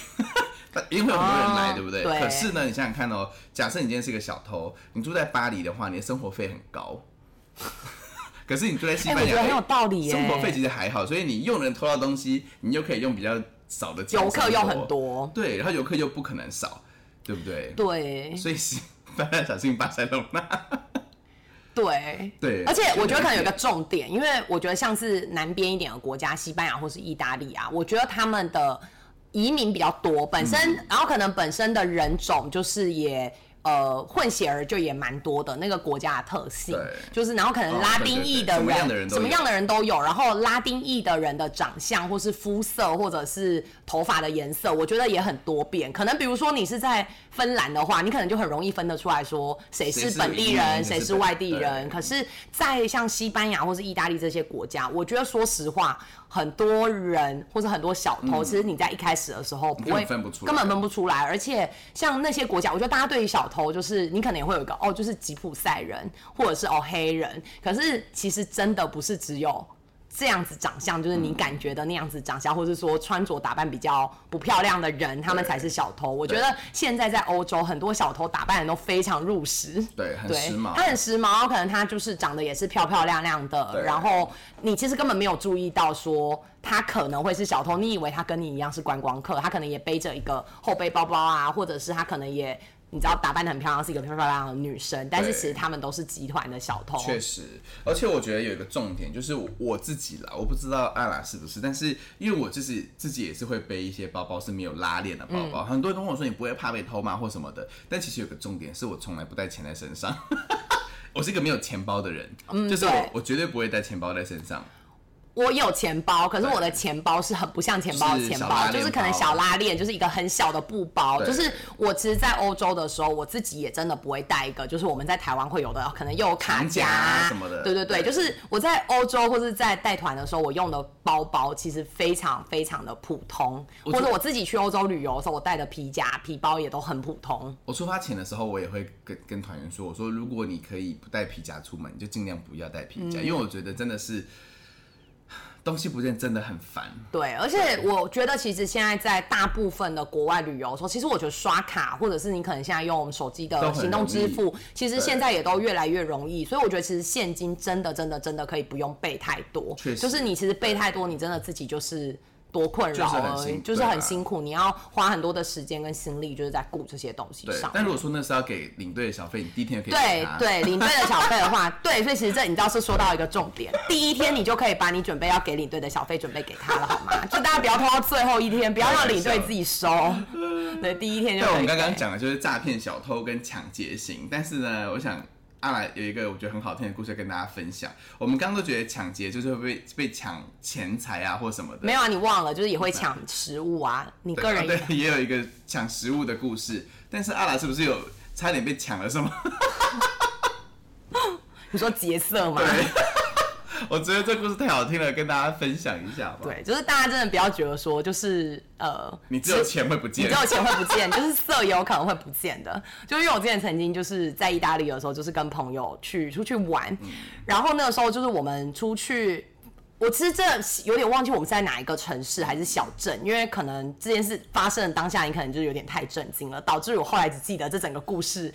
一定会有很多人来，哦对不对？对可是呢，你想想看哦，假设你今天是个小偷，你住在巴黎的话，你的生活费很高。可是你住在西班牙，很有道理耶生活费其实还好，所以你又能偷到东西，你就可以用比较少的钱游客又很多，对，然后游客又不可能少，对不对？对所以是 大家小心巴塞隆纳。对对而且我觉得可能有一个重点，因为我觉得像是南边一点的国家，西班牙或是意大利啊，我觉得他们的移民比较多，本身、嗯然后可能本身的人种就是也。呃，混血儿就也蛮多的，那个国家的特性就是，然后可能哦拉丁裔的人什么样的人都有，然后拉丁裔的人的长相或是肤色或者是头发的颜色，我觉得也很多变。可能比如说你是在芬兰的话，你可能就很容易分得出来说谁是本地人，谁是是外地人。可是，在像西班牙或是意大利这些国家，我觉得说实话，很多人或者很多小偷，其实你在一开始的时候不会分不出来根本分不出来。而且像那些国家，我觉得大家对于小偷，就是你可能也会有一个哦，就是吉普赛人或者是哦黑人，可是其实真的不是只有。这样子长相，就是你感觉的那样子长相，或者是说穿着打扮比较不漂亮的人，他们才是小偷。我觉得现在在欧洲，很多小偷打扮的都非常入时，对，很时髦，他很时髦，可能他就是长得也是漂漂亮亮的，然后你其实根本没有注意到说他可能会是小偷，你以为他跟你一样是观光客，他可能也背着一个后背包包啊，或者是他可能也。你知道打扮的很漂亮，是一个漂漂亮亮的女生，但是其实他们都是集团的小偷。确实，而且我觉得有一个重点就是我我自己啦，我不知道艾拉是不是，但是因为我就是自己也是会背一些包包是没有拉链的包包，嗯很多人跟我说你不会怕被偷吗或什么的，但其实有个重点是我从来不带钱在身上。我是一个没有钱包的人，就是我我绝对不会带钱包在身上。我有钱包，可是我的钱包是很不像钱包的钱包，就是可能小拉链，就是一个很小的布包。就是我其实，在欧洲的时候，我自己也真的不会带一个，就是我们在台湾会有的，可能又有卡长夹啊什么的。对对对，对。就是我在欧洲或是在带团的时候，我用的包包其实非常非常的普通，或者我自己去欧洲旅游的时候，我带的皮夹、皮包也都很普通。我出发前的时候，我也会跟跟团员说，我说如果你可以不带皮夹出门，你就尽量不要带皮嗯。夹，因为我觉得真的是东西不见真的很烦。对，而且我觉得其实现在在大部分的国外旅游的时候，其实我觉得刷卡或者是你可能现在用我们手机的行动支付，其实对现在也都越来越容易。所以我觉得其实现金真的真的真的可以不用备太多，就是你其实备太多，你真的自己就是。多困扰就是很而已，辛就是很辛苦，你要花很多的时间跟心力，就是在顾这些东西对上，但如果说那是要给领队的小费，你第一天可以给。对对，领队的小费的话，对，所以其实这你知道是说到一个重点，第一天你就可以把你准备要给领队的小费准备给他了，好吗？就大家不要拖到最后一天，不要让领队自己收。对，第一天就我们刚刚讲的就是诈骗小偷跟抢劫型，但是呢，我想阿来有一个我觉得很好听的故事跟大家分享。我们刚刚都觉得抢劫就是会被被抢钱财啊或什么的，没有啊，你忘了，就是也会抢食物啊，你个人对 也有一个抢食物的故事，但是阿来是不是有差点被抢了什么？你说劫色吗？对，我觉得这故事太好听了，跟大家分享一下吧。，对，就是大家真的不要觉得说，就是呃，你只有钱会不见你只，有钱会不见，就是色也有可能会不见的。就因为我之前曾经就是在意大利的时候，就是跟朋友去出去玩，然后那个时候就是我们出去。我其实这有点忘记我们是在哪一个城市还是小镇，因为可能这件事发生的当下，你可能就是有点太震惊了，导致我后来只记得这整个故事的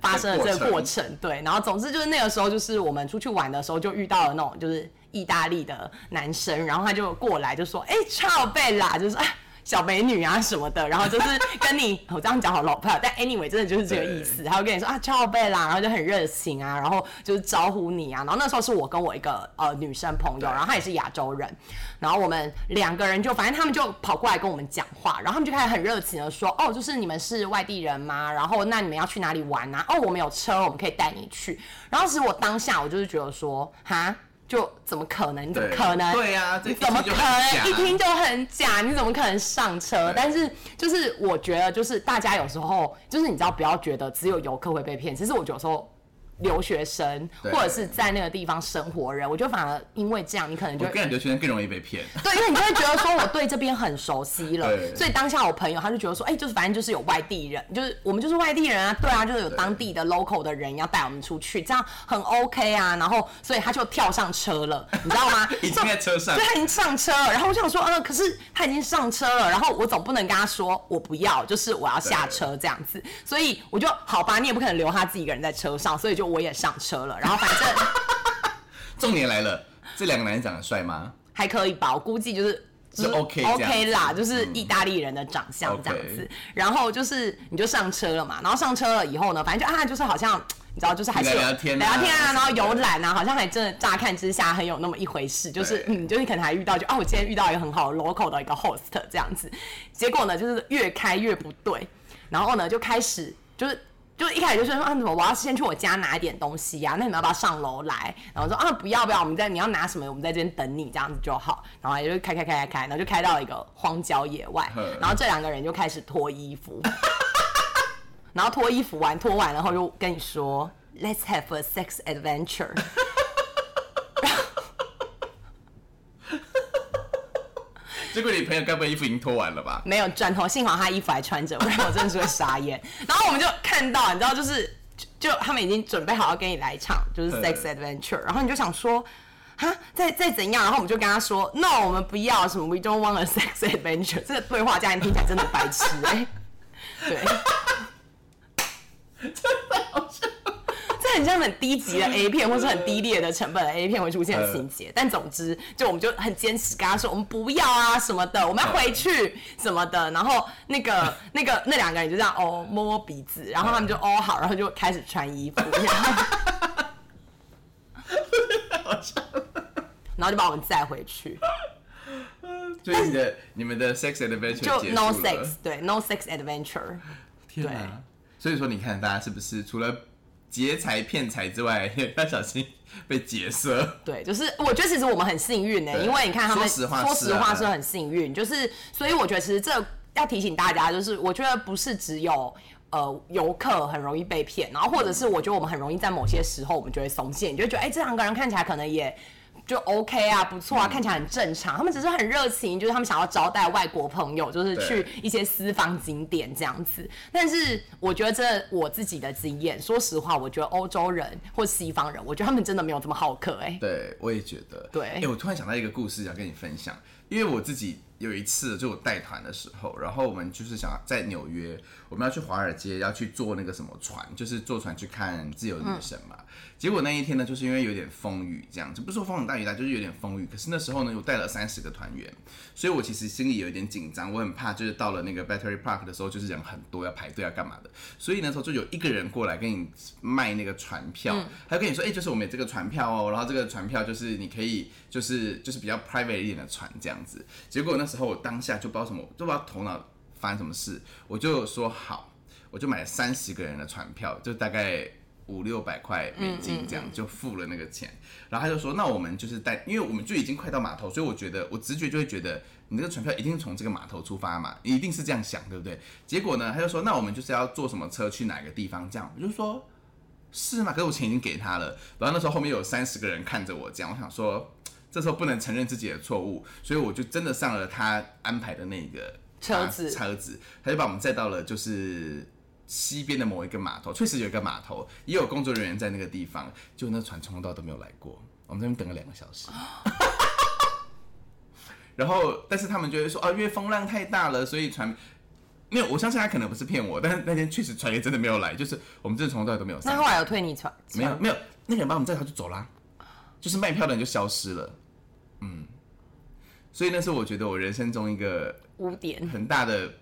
发生的这个过程。对，然后总之就是那个时候，就是我们出去玩的时候，就遇到了那种就是意大利的男生，然后他就过来就说：“哎、超贝啦，就是哎。”小美女啊什么的，然后就是 跟你，我这样讲好老派，但 anyway 真的就是这个意思。他会跟你说啊，超贝啦，然后就很热情啊，然后就是招呼你啊。然后那时候是我跟我一个呃女生朋友，然后她也是亚洲人，然后我们两个人就反正他们就跑过来跟我们讲话，然后他们就开始很热情的说，哦，就是你们是外地人吗？然后那你们要去哪里玩啊？哦，我们有车，我们可以带你去。然后其实我当下我就是觉得说，哈。就怎么可能？你怎么可能？对啊你怎么可能一听就很假？你怎么可能上车？但是就是我觉得，就是大家有时候就是你知道，不要觉得只有游客会被骗。其实我有时候留学生或者是在那个地方生活人，我觉得反而因为这样，你可能就我跟留学生更容易被骗。对，因为你就会觉得说我对这边很熟悉了，对。所以当下我朋友他就觉得说，哎、就是反正就是有外地人，就是我们就是外地人啊，对啊，就是有当地的 local 的人要带我们出去，这样很 OK 啊，然后所以他就跳上车了，你知道吗？已经在车上。对，他已经上车了，然后我想说，呃，可是他已经上车了，然后我总不能跟他说我不要，就是我要下车这样子，所以我就好吧，你也不可能留他自己一个人在车上，所以就我也上车了，然后反正。重点来了，这两个男人长得帅吗？还可以吧，我估计就是。是 OK OK 啦，就是意大利人的长相这样子。然后就是你就上车了嘛，然后上车了以后呢，反正就啊，就是好像你知道，就是还是聊聊天啊聊天啊，然后游览啊，好像还真的乍看之下很有那么一回事。就是嗯，就是可能还遇到就啊，我今天遇到一个很好的 local 的一个 host 这样子。结果呢，就是越开越不对，然后呢就开始就是。就一开始就说啊，怎么我要先去我家拿一点东西呀、那你们要不要上楼来？然后说啊，不要不要，我们在你要拿什么，我们在这边等你这样子就好。然后也就开开开开开，然后就开到一个荒郊野外，然后这两个人就开始脱衣服，然后脱衣服完脱完，然后就跟你说，Let's have a sex adventure。结果你朋友该不会衣服已经脱完了吧？没有转头，幸好他衣服还穿着，不然我真的是会傻眼。然后我们就看到，你知道，就是就就他们已经准备好要跟你来一场就是 sex adventure，然后你就想说哈，再再怎样，然后我们就跟他说，no，我们不要什么，we don't want a sex adventure。这个对话家人听起来真的白痴哎、对，真的好笑。这很像很低级的 A 片，或是很低劣的成本的 A 片会出现的情节。但总之，就我们就很坚持跟他说，我们不要啊什么的，我们要回去什么的。然后那个 那个那两个人就这样哦摸摸鼻子，然后他们就哦好，然后就开始穿衣服，然后就把我们载回去，所以你的你们的 sex adventure 就 no sex，对，no sex adventure。天哪对！所以说，你看大家是不是除了劫财骗财之外，也要小心被劫色？对，就是我觉得其实我们很幸运呢、对因为你看他们，说实话说实话是很幸运，就是所以我觉得其实这要提醒大家，就是我觉得不是只有。呃，游客很容易被骗，然后或者是我觉得我们很容易在某些时候，我们就会松懈，你就觉得，哎、这两个人看起来可能也就 OK 啊，不错啊，看起来很正常。他们只是很热情，就是他们想要招待外国朋友，就是去一些私房景点这样子。但是我觉得这我自己的经验，说实话，我觉得欧洲人或西方人，我觉得他们真的没有这么好客、哎，对，我也觉得。对哎、我突然想到一个故事想跟你分享，因为我自己有一次就我带团的时候，然后我们就是想在纽约，我们要去华尔街，要去坐那个什么船，就是坐船去看自由女神嘛。结果那一天呢，就是因为有点风雨，这样就不是说风很大雨大，就是有点风雨。可是那时候呢，我带了三十个团员，所以我其实心里有一点紧张，我很怕就是到了那个 Battery Park 的时候，就是人很多要排队要干嘛的。所以那时候就有一个人过来跟你卖那个船票，他就跟你说，哎、就是我们有这个船票哦，然后这个船票就是你可以就是就是比较 private 一点的船这样子。结果那时候我当下就不知道什么，就不知道头脑发生什么事，我就说好，我就买了三十个人的船票，就大概。五六百块美金这样就付了那个钱，然后他就说，那我们就是带，因为我们就已经快到码头，所以我觉得我直觉就会觉得你这个船票一定是从这个码头出发嘛，你一定是这样想，对不对？结果呢，他就说，那我们就是要坐什么车去哪个地方这样，我就说是吗？可是我钱已经给他了，然后那时候后面有三十个人看着我这样，我想说这时候不能承认自己的错误，所以我就真的上了他安排的那个车子车子，他就把我们载到了就是西边的某一个码头，确实有一个码头，也有工作人员在那个地方，就那船从头到尾都没有来过，我们在那边等了两个小时。然后，但是他们就会说，啊，因为风浪太大了，所以船没有。我相信他可能不是骗我，但是那天确实船也真的没有来，就是我们真的从头到尾都没有上。那后来有退你船？没有没有，那个人把我们载他就走啦，就是卖票的人就消失了。嗯，所以那是我觉得我人生中一个污点。很大的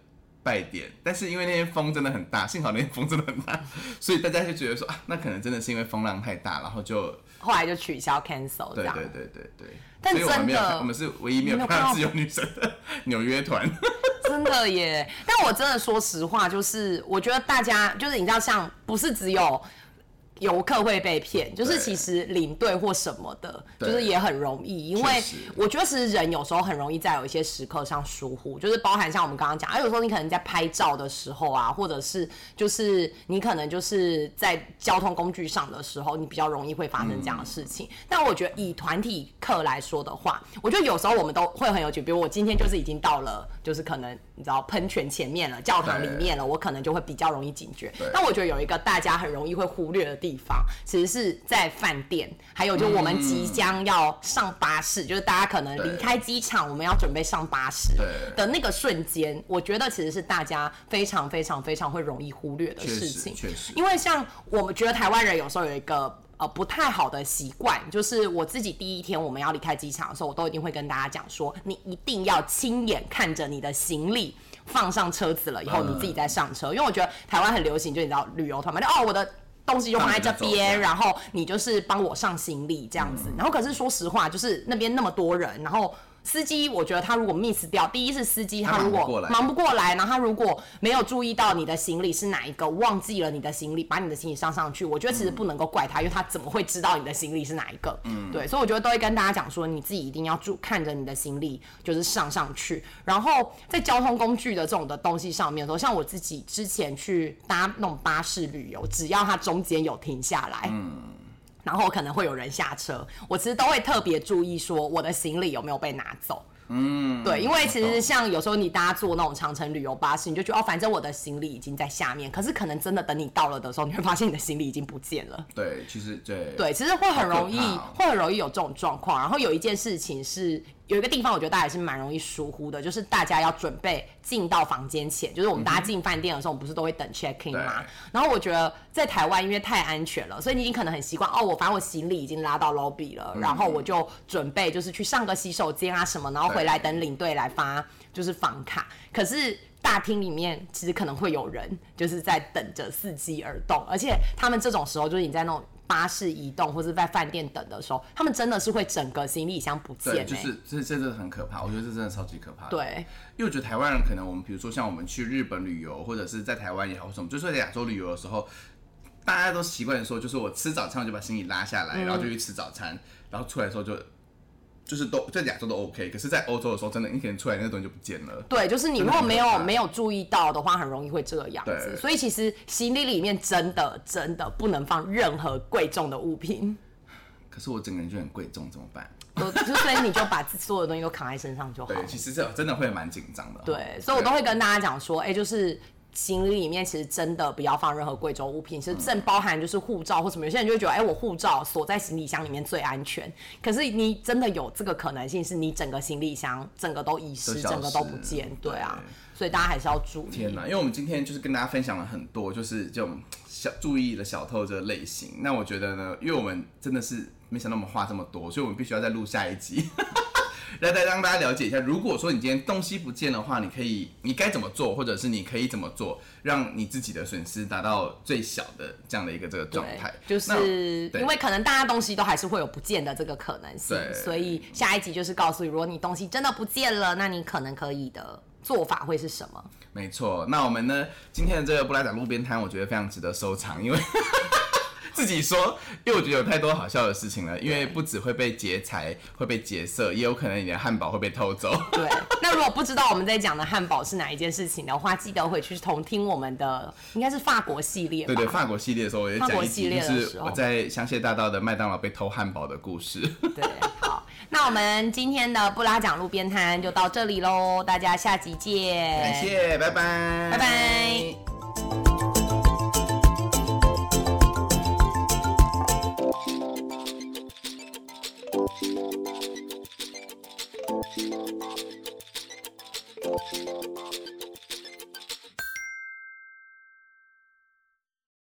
败点，但是因为那天风真的很大，幸好那天风真的很大，所以大家就觉得说啊，那可能真的是因为风浪太大，然后就后来就取消 cancel。对对对对对。但真的，我们是唯一没有看到自由女神的纽约团。真的耶！但我真的说实话，就是我觉得大家就是你知道，像不是只有游客会被骗，就是其实领队或什么的，就是也很容易，因为我觉得其实人有时候很容易在有一些时刻上疏忽，就是包含像我们刚刚讲，啊，有时候你可能在拍照的时候啊，或者是就是你可能就是在交通工具上的时候，你比较容易会发生这样的事情。但我觉得以团体课来说的话，我觉得有时候我们都会很有趣，比如我今天就是已经到了，就是可能你知道喷泉前面了，教堂里面了，我可能就会比较容易警觉。但我觉得有一个大家很容易会忽略的地方，其实是在饭店，还有就我们即将要上巴士，就是大家可能离开机场，我们要准备上巴士对的那个瞬间，我觉得其实是大家非常非常非常会容易忽略的事情。确实因为像我们觉得台湾人有时候有一个呃不太好的习惯，就是我自己第一天我们要离开机场的时候，我都一定会跟大家讲说，你一定要亲眼看着你的行李。放上车子了以后，嗯你自己再上车，因为我觉得台湾很流行，就你知道旅游团嘛，就哦我的东西就放在这边，然后你就是帮我上行李这样子。然后可是说实话，就是那边那么多人，然后司机我觉得他如果 miss 掉，第一是司机他他如果忙不过来然后他如果没有注意到你的行李是哪一个，忘记了你的行李，把你的行李上上去，我觉得其实不能够怪他，因为他怎么会知道你的行李是哪一个？嗯，对，所以我觉得都会跟大家讲说，你自己一定要注看着你的行李就是上上去，然后在交通工具的这种的东西上面的时候，像我自己之前去搭那种巴士旅游，只要它中间有停下来，然后可能会有人下车，我其实都会特别注意说我的行李有没有被拿走。嗯，对，因为其实像有时候你搭坐那种长城旅游巴士，你就觉得哦，反正我的行李已经在下面，可是可能真的等你到了的时候，你会发现你的行李已经不见了。对，其实对对，其实会很容易，会很容易有这种状况。然后有一件事情是，有一个地方我觉得大家也是蛮容易疏忽的，就是大家要准备进到房间前，就是我们大家进饭店的时候，我们不是都会等 check in 吗？然后我觉得在台湾因为太安全了，所以你已经可能很习惯哦，我反正我行李已经拉到 lobby 了，然后我就准备就是去上个洗手间啊什么，然后回来等领队来发就是房卡。可是大厅里面其实可能会有人就是在等着伺机而动，而且他们这种时候就是你在那种。巴士移动或者在饭店等的时候，他们真的是会整个行李箱不见、对，欸，就是这这真的很可怕，我觉得这真的超级可怕。，对。因为我觉得台湾人可能我们比如说像我们去日本旅游，或者是在台湾也好，什么，就是在亚洲旅游的时候，大家都习惯说，就是我吃早餐我就把行李拉下来，然后就去吃早餐，然后出来的时候就就是都在亚洲都 OK，可是在欧洲的时候，真的你可能出来那个东西就不见了。对，就是你如果没有没有注意到的话，很容易会这个样子。对所以其实行李里面真的真的不能放任何贵重的物品，可是我整个人就很贵重，怎么办？所以你就把所有的东西都扛在身上就好。对，其实这真的会蛮紧张的。对，所以我都会跟大家讲说，哎、就是行李里面其实真的不要放任何贵重物品，其实正包含就是护照或什么。有些人就会觉得，哎、我护照锁在行李箱里面最安全，可是你真的有这个可能性，是你整个行李箱整个都遗失，整个都不见，对啊对。所以大家还是要注意。天哪！因为我们今天就是跟大家分享了很多，就是这种小注意的小偷这个类型。那我觉得呢，因为我们真的是没想到我们话这么多，所以我们必须要再录下一集，来再让大家了解一下。如果说你今天东西不见的话，你可以你该怎么做，或者是你可以怎么做，让你自己的损失达到最小的这样的一个这个状态。就是对因为可能大家东西都还是会有不见的这个可能性，所以下一集就是告诉你，如果你东西真的不见了，那你可能可以的做法会是什么？没错，那我们呢今天的这个布拉达路边摊，我觉得非常值得收藏，因为自己说，因为我觉得有太多好笑的事情了，因为不只会被劫财，会被劫色，也有可能你的汉堡会被偷走。对，那如果不知道我们在讲的汉堡是哪一件事情的话，记得回去重听我们的应该是法国系列吧？对对，法国系列的时候，我也讲一集，系是我在香榭大道的麦当劳被偷汉堡的故事。对，好，那我们今天的布拉讲路边摊就到这里喽，大家下集见，感，谢，拜拜，拜拜。